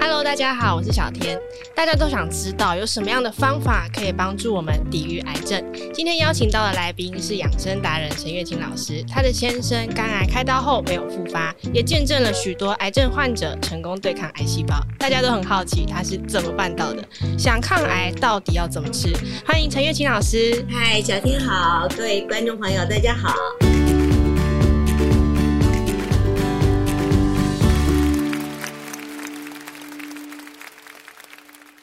Hello，大家好，我是小天。大家都想知道有什么样的方法可以帮助我们抵御癌症。今天邀请到的来宾是养生达人陈月琴老师。他的先生肝癌开刀后没有复发，也见证了许多癌症患者成功对抗癌细胞。大家都很好奇他是怎么办到的。想抗癌到底要怎么吃？欢迎陈月琴老师。嗨，小天好，各位观众朋友，大家好。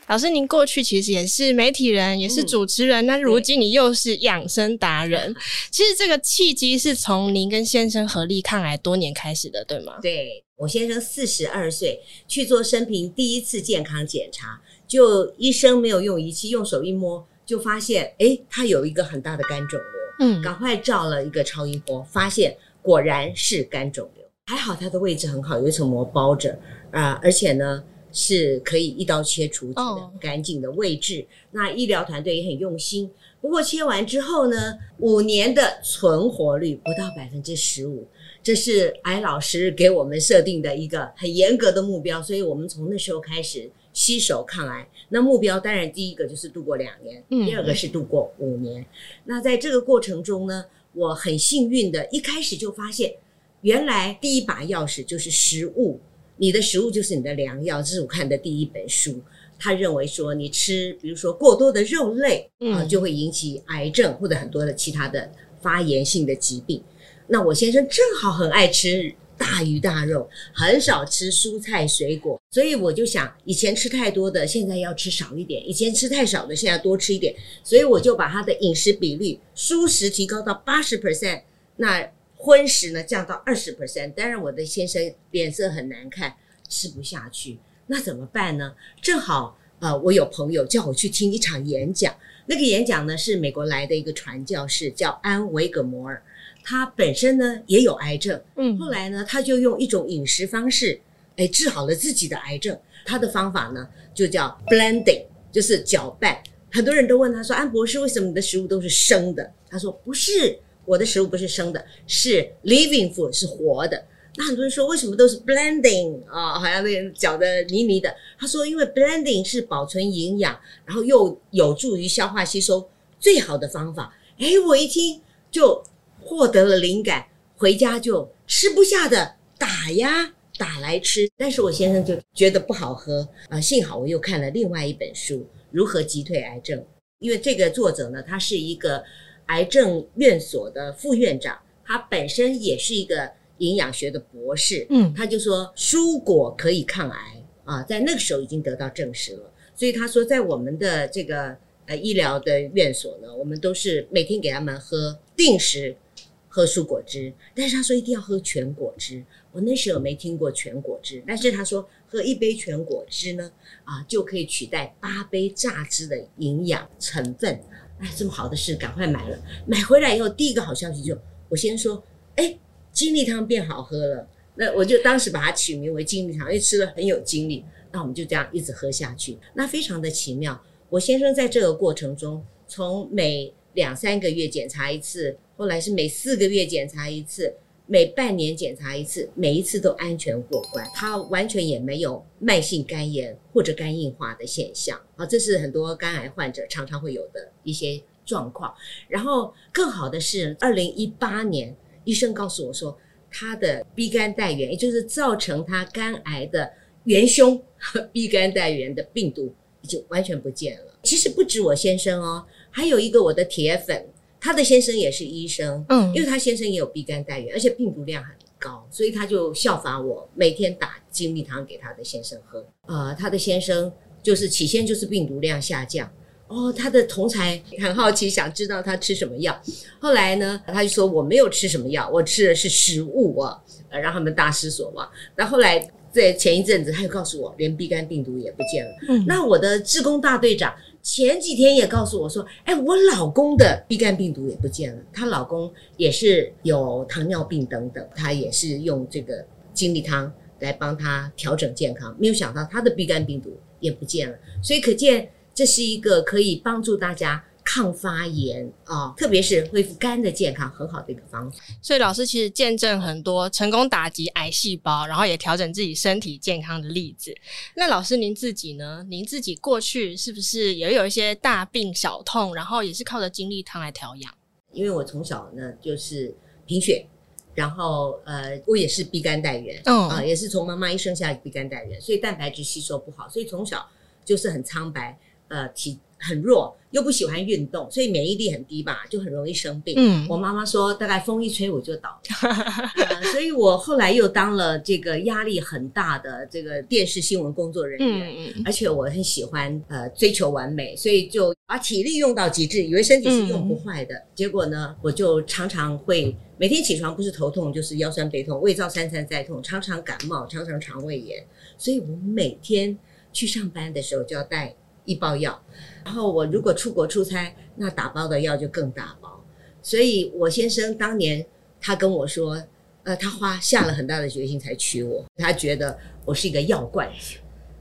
老师，您过去其实也是媒体人，也是主持人，那、嗯、如今你又是养生达人。其实这个契机是从您跟先生合力抗癌多年开始的，对吗？对，我先生四十二岁去做生平第一次健康检查，就医生没有用仪器，用手一摸就发现，诶，他有一个很大的肝肿瘤。嗯，赶快照了一个超音波，发现果然是肝肿瘤。还好他的位置很好，有一层膜包着啊、呃，而且呢。是可以一刀切除的干净的位置，oh. 那医疗团队也很用心。不过切完之后呢，五年的存活率不到百分之十五，这是艾老师给我们设定的一个很严格的目标。所以我们从那时候开始携手抗癌。那目标当然第一个就是度过两年，第二个是度过五年。那在这个过程中呢，我很幸运的一开始就发现，原来第一把钥匙就是食物。你的食物就是你的良药，这是我看的第一本书。他认为说，你吃比如说过多的肉类啊，就会引起癌症或者很多的其他的发炎性的疾病。那我先生正好很爱吃大鱼大肉，很少吃蔬菜水果，所以我就想，以前吃太多的，现在要吃少一点；以前吃太少的，现在多吃一点。所以我就把他的饮食比例，蔬食提高到八十 percent。那荤食呢，降到二十 percent，当然我的先生脸色很难看，吃不下去，那怎么办呢？正好呃，我有朋友叫我去听一场演讲，那个演讲呢是美国来的一个传教士，叫安维格摩尔，他本身呢也有癌症，嗯，后来呢他就用一种饮食方式，哎，治好了自己的癌症。他的方法呢就叫 blending，就是搅拌。很多人都问他说，安博士，为什么你的食物都是生的？他说不是。我的食物不是生的，是 living food，是活的。那很多人说，为什么都是 blending 啊、好像那个搅得泥泥的。他说，因为 blending 是保存营养，然后又有助于消化吸收最好的方法。哎，我一听就获得了灵感，回家就吃不下的打呀打来吃。但是我先生就觉得不好喝啊、幸好我又看了另外一本书《如何击退癌症》，因为这个作者呢，他是一个。癌症院所的副院长，他本身也是一个营养学的博士，嗯，他就说蔬果可以抗癌啊，在那个时候已经得到证实了。所以他说，在我们的这个呃医疗的院所呢，我们都是每天给他们喝定时喝蔬果汁，但是他说一定要喝全果汁。我那时候没听过全果汁，但是他说喝一杯全果汁呢，啊，就可以取代八杯榨汁的营养成分。哎，这么好的事，赶快买了。买回来以后，第一个好消息就，我先说，哎，精力汤变好喝了。那我就当时把它取名为精力汤，因为吃了很有精力。那我们就这样一直喝下去，那非常的奇妙。我先生在这个过程中，从每两三个月检查一次，后来是每四个月检查一次。每半年检查一次，每一次都安全过关，他完全也没有慢性肝炎或者肝硬化的现象啊，这是很多肝癌患者常常会有的一些状况。然后更好的是，二零一八年医生告诉我说，他的 B 肝带原，也就是造成他肝癌的元凶 B 肝带原的病毒已经完全不见了。其实不止我先生哦，还有一个我的铁粉。他的先生也是医生，嗯，因为他先生也有 B 肝带原，而且病毒量很高，所以他就效法我，每天打精力汤给他的先生喝。呃，他的先生就是起先就是病毒量下降，哦，他的同才很好奇，想知道他吃什么药。后来呢，他就说我没有吃什么药，我吃的是食物啊，呃，让他们大失所望。那后来在前一阵子，他又告诉我，连 B 肝病毒也不见了。嗯，那我的志工大队长。前几天也告诉我说，哎，我老公的 B 肝病毒也不见了，她老公也是有糖尿病等等，她也是用这个精力汤来帮他调整健康，没有想到他的 B 肝病毒也不见了，所以可见这是一个可以帮助大家抗发炎啊，特别是恢复肝的健康，很好的一个方法。所以老师其实见证很多成功打击癌细胞，然后也调整自己身体健康的例子。那老师您自己呢？您自己过去是不是也有一些大病小痛，然后也是靠着精力汤来调养？因为我从小呢就是贫血，然后呃我也是 B 肝带原，嗯也是从妈妈一生下来 B 肝带原，所以蛋白质吸收不好，所以从小就是很苍白，呃体。很弱，又不喜欢运动，所以免疫力很低吧，就很容易生病。嗯，我妈妈说，大概风一吹我就倒了。呃，所以我后来又当了这个压力很大的这个电视新闻工作人员。嗯嗯，而且我很喜欢呃追求完美，所以就把体力用到极致，以为身体是用不坏的。嗯，结果呢，我就常常会每天起床不是头痛就是腰酸背痛，胃造三餐再痛，常常感冒，常常肠胃炎。所以我每天去上班的时候就要带一包药，然后我如果出国出差，那打包的药就更大包。所以我先生当年他跟我说，呃，他花下了很大的决心才娶我，他觉得我是一个药罐子。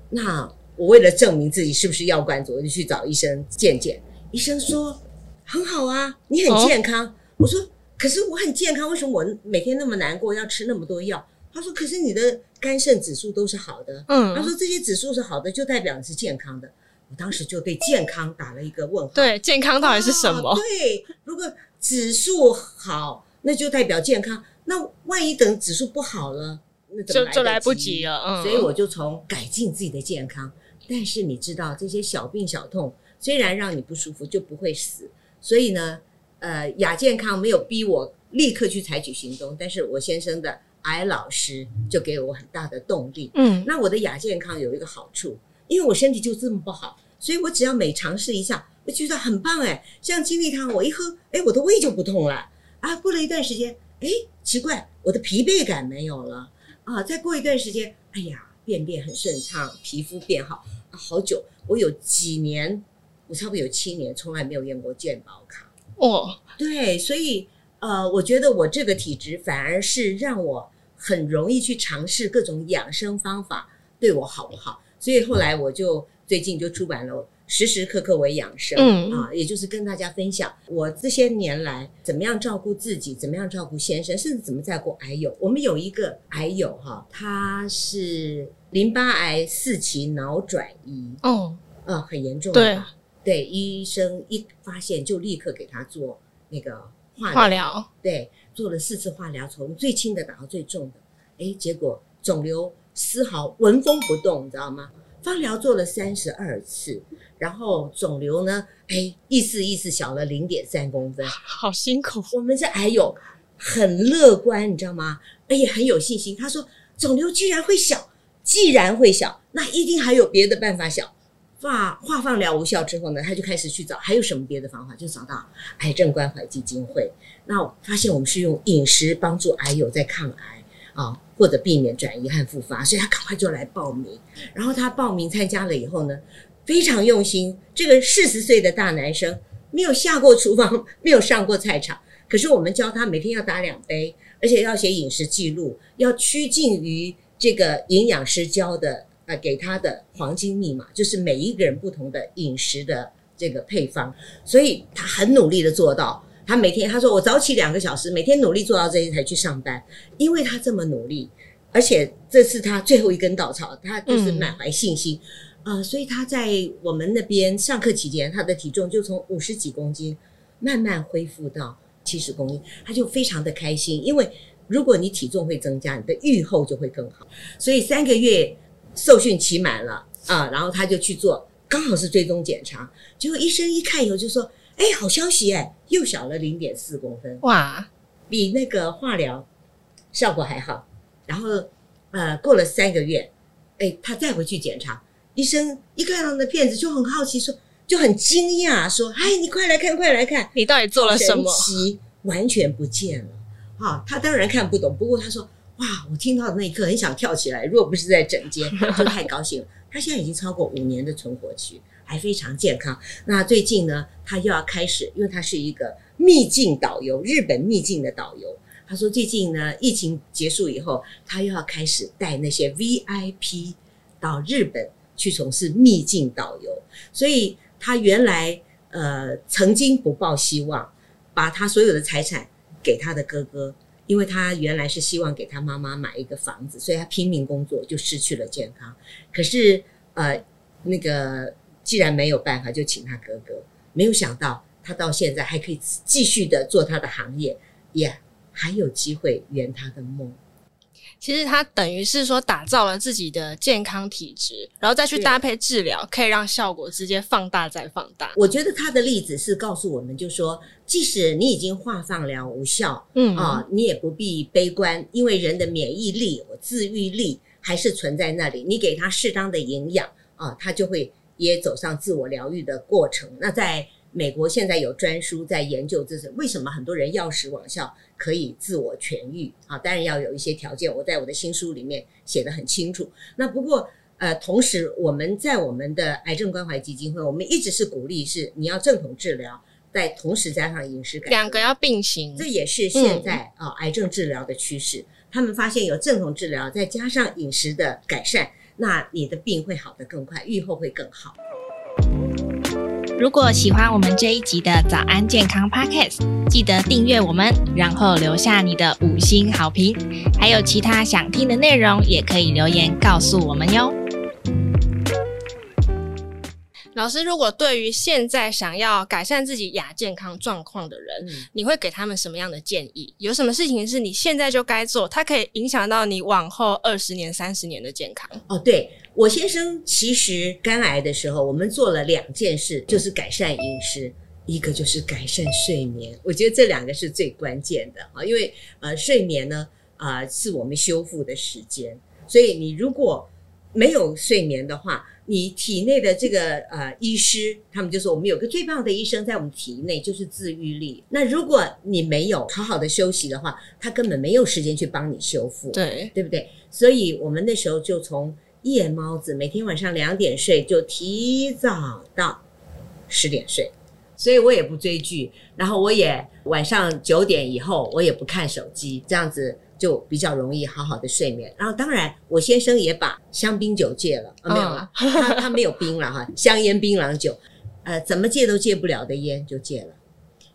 那我为了证明自己是不是药罐子，我就去找医生见见。医生说很好啊，你很健康。哦、我说可是我很健康，为什么我每天那么难过，要吃那么多药？他说可是你的肝肾指数都是好的。嗯，他说这些指数是好的，就代表你是健康的。我当时就对健康打了一个问号。对，健康到底是什么？啊、对，如果指数好，那就代表健康。那万一等指数不好了，那怎么就就来不及了。嗯，所以我就从改进自己的健康。但是你知道，这些小病小痛虽然让你不舒服，就不会死。所以呢，呃，亚健康没有逼我立刻去采取行动，但是我先生的癌老师就给我很大的动力。嗯，那我的亚健康有一个好处。因为我身体就这么不好，所以我只要每尝试一下，我觉得很棒哎。像精力汤，我一喝，哎，我的胃就不痛了啊。过了一段时间，哎，奇怪，我的疲惫感没有了啊。再过一段时间，哎呀，便便很顺畅，皮肤变好啊。好久，我有几年，我差不多有七年，从来没有验过健保卡哦。对，所以呃，我觉得我这个体质反而是让我很容易去尝试各种养生方法，对我好不好？所以后来我就最近就出版了《时时刻刻为养生》，嗯。啊，也就是跟大家分享我这些年来怎么样照顾自己，怎么样照顾先生，甚至怎么照顾癌友。我们有一个癌友哈，他是淋巴癌四期脑转移，哦，啊，很严重，对。对，医生一发现就立刻给他做那个化疗，化疗，对，做了四次化疗，从最轻的打到最重的，诶，结果肿瘤。丝毫纹风不动，你知道吗？放疗做了三十二次，然后肿瘤呢，哎，意思意思小了零点三公分，好辛苦。我们这癌友很乐观，你知道吗？哎，也很有信心。他说，肿瘤居然会小，既然会小，那一定还有别的办法小。化化放疗无效之后呢，他就开始去找还有什么别的方法，就找到癌症关怀基金会。那发现我们是用饮食帮助癌友在抗癌啊。或者避免转移和复发，所以他赶快就来报名。然后他报名参加了以后呢，非常用心。这个四十岁的大男生没有下过厨房，没有上过菜场，可是我们教他每天要打两杯，而且要写饮食记录，要趋近于这个营养师教的呃给他的黄金密码，就是每一个人不同的饮食的这个配方。所以他很努力的做到。他每天他说我早起两个小时，每天努力做到这些才去上班，因为他这么努力，而且这是他最后一根稻草，他就是满怀信心，嗯、呃，所以他在我们那边上课期间，他的体重就从五十几公斤慢慢恢复到七十公斤，他就非常的开心，因为如果你体重会增加，你的预后就会更好，所以三个月受训期满了啊、呃，然后他就去做，刚好是追踪检查，结果医生一看以后就说。哎，好消息哎，又小了零点四公分，哇，比那个化疗效果还好。然后，呃，过了三个月，哎，他再回去检查，医生一看到那片子就很好奇说，说就很惊讶，说，哎，你快来看，快来看，你到底做了什么？完全不见了。哈、哦，他当然看不懂，不过他说，哇，我听到的那一刻很想跳起来，如果不是在诊间，就太高兴了。他现在已经超过五年的存活期。还非常健康。那最近呢，他又要开始，因为他是一个秘境导游，日本秘境的导游。他说最近呢，疫情结束以后，他又要开始带那些 VIP 到日本去从事秘境导游。所以他原来呃曾经不抱希望，把他所有的财产给他的哥哥，因为他原来是希望给他妈妈买一个房子，所以他拼命工作，就失去了健康。可是呃，那个既然没有办法，就请他哥哥。没有想到他到现在还可以继续的做他的行业，也还有机会圆他的梦。其实他等于是说打造了自己的健康体质，然后再去搭配治疗，可以让效果直接放大再放大。我觉得他的例子是告诉我们，就说即使你已经化放疗无效，嗯啊，你也不必悲观，因为人的免疫力、自愈力还是存在那里。你给他适当的营养啊，他就会也走上自我疗愈的过程。那在美国现在有专书在研究，这是为什么很多人药食网效。可以自我痊愈啊，当然要有一些条件，我在我的新书里面写得很清楚。那不过呃，同时我们在我们的癌症关怀基金会，我们一直是鼓励是你要正统治疗，再同时加上饮食改善，两个要并行，这也是现在啊、嗯、癌症治疗的趋势。他们发现有正统治疗，再加上饮食的改善，那你的病会好得更快，愈后会更好。如果喜欢我们这一集的早安健康 Podcast，记得订阅我们，然后留下你的五星好评。还有其他想听的内容，也可以留言告诉我们哟。老师，如果对于现在想要改善自己亚健康状况的人，嗯，你会给他们什么样的建议？有什么事情是你现在就该做，它可以影响到你往后二十年、三十年的健康？哦，对，我先生其实肝癌的时候，我们做了两件事，就是改善饮食，一个就是改善睡眠。我觉得这两个是最关键的啊，因为呃，睡眠呢，啊，呃，是我们修复的时间，所以你如果没有睡眠的话，你体内的这个呃医师，他们就说我们有个最棒的医生在我们体内，就是自愈力。那如果你没有好好的休息的话，他根本没有时间去帮你修复，对对不对？所以我们那时候就从夜猫子，每天晚上两点睡，就提早到十点睡。所以我也不追剧，然后我也晚上九点以后我也不看手机，这样子。就比较容易好好的睡眠，然后当然我先生也把香槟酒戒了，啊、没有了，他他没有冰了哈，香烟槟榔酒，呃，怎么戒都戒不了的烟就戒了，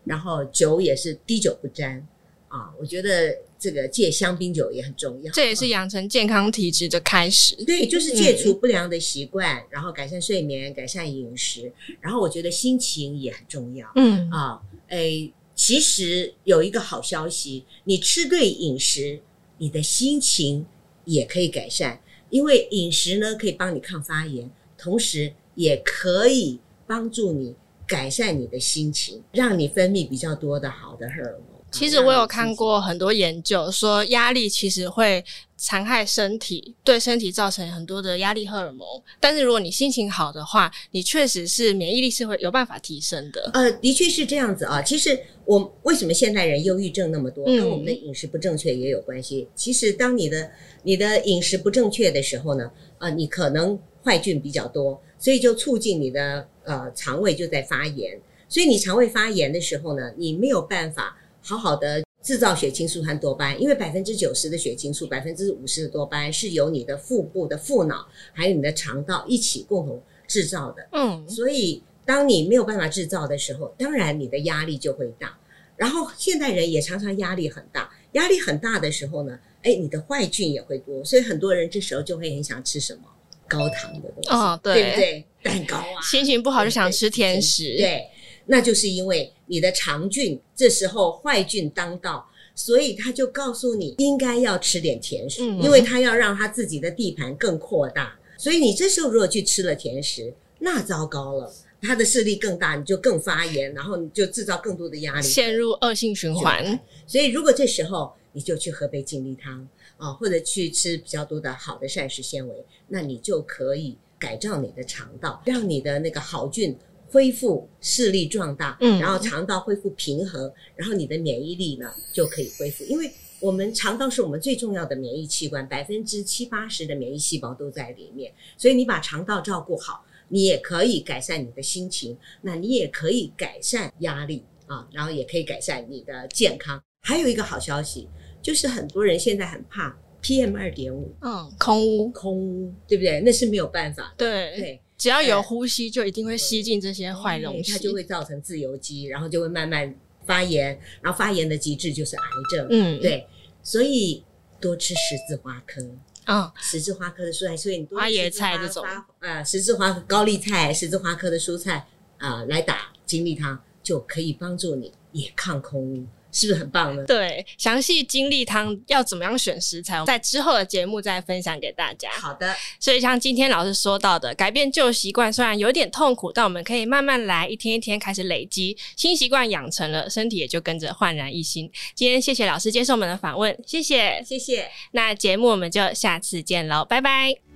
然后酒也是滴酒不沾啊，我觉得这个戒香槟酒也很重要，这也是养成健康体质的开始，对，就是戒除不良的习惯，嗯、然后改善睡眠，改善饮食，然后我觉得心情也很重要，嗯。啊，诶。其实有一个好消息，你吃对饮食，你的心情也可以改善。因为饮食呢，可以帮你抗发炎，同时也可以帮助你改善你的心情，让你分泌比较多的好的荷尔蒙。其实我有看过很多研究，说压力其实会残害身体，对身体造成很多的压力荷尔蒙。但是如果你心情好的话，你确实是免疫力是会有办法提升的。呃，的确是这样子啊。其实我为什么现代人忧郁症那么多，跟我们的饮食不正确也有关系。嗯、其实当你的你的饮食不正确的时候呢，呃，你可能坏菌比较多，所以就促进你的呃肠胃就在发炎。所以你肠胃发炎的时候呢，你没有办法。好好的制造血清素和多巴胺，因为百分之九十的血清素，百分之五十的多巴胺是由你的腹部的腹脑还有你的肠道一起共同制造的。嗯，所以当你没有办法制造的时候，当然你的压力就会大。然后现代人也常常压力很大，压力很大的时候呢，哎，你的坏菌也会多，所以很多人这时候就会很想吃什么高糖的东西，哦，对，对不对？蛋糕啊，心情不好就想吃甜食，对。对那就是因为你的肠菌这时候坏菌当道，所以他就告诉你应该要吃点甜食，因为他要让他自己的地盘更扩大。所以你这时候如果去吃了甜食，那糟糕了，他的势力更大，你就更发炎，然后你就制造更多的压力，陷入恶性循环。所以如果这时候你就去喝杯精力汤啊，或者去吃比较多的好的膳食纤维，那你就可以改造你的肠道，让你的那个好菌。恢复视力壮大，嗯，然后肠道恢复平衡，嗯，然后你的免疫力呢就可以恢复。因为我们肠道是我们最重要的免疫器官，百分之七八十的免疫细胞都在里面。所以你把肠道照顾好，你也可以改善你的心情，那你也可以改善压力啊，然后也可以改善你的健康。还有一个好消息，就是很多人现在很怕 PM 二点五，嗯，空污，空污，对不对？那是没有办法，对对。只要有呼吸，就一定会吸进这些坏东西，它就会造成自由基，然后就会慢慢发炎，然后发炎的极致就是癌症。嗯，对，所以多吃十字花科。啊，十字花科的蔬菜，所以你多花椰菜这种。呃，十字花高丽菜、十字花科的蔬菜啊，来打精力汤就可以帮助你也抗空污。是不是很棒呢？对，详细精力汤要怎么样选食材，在之后的节目再分享给大家。好的，所以像今天老师说到的，改变旧习惯虽然有点痛苦，但我们可以慢慢来，一天一天开始累积新习惯，养成了，身体也就跟着焕然一新。今天谢谢老师接受我们的访问，谢谢，谢谢。那节目我们就下次见喽，拜拜。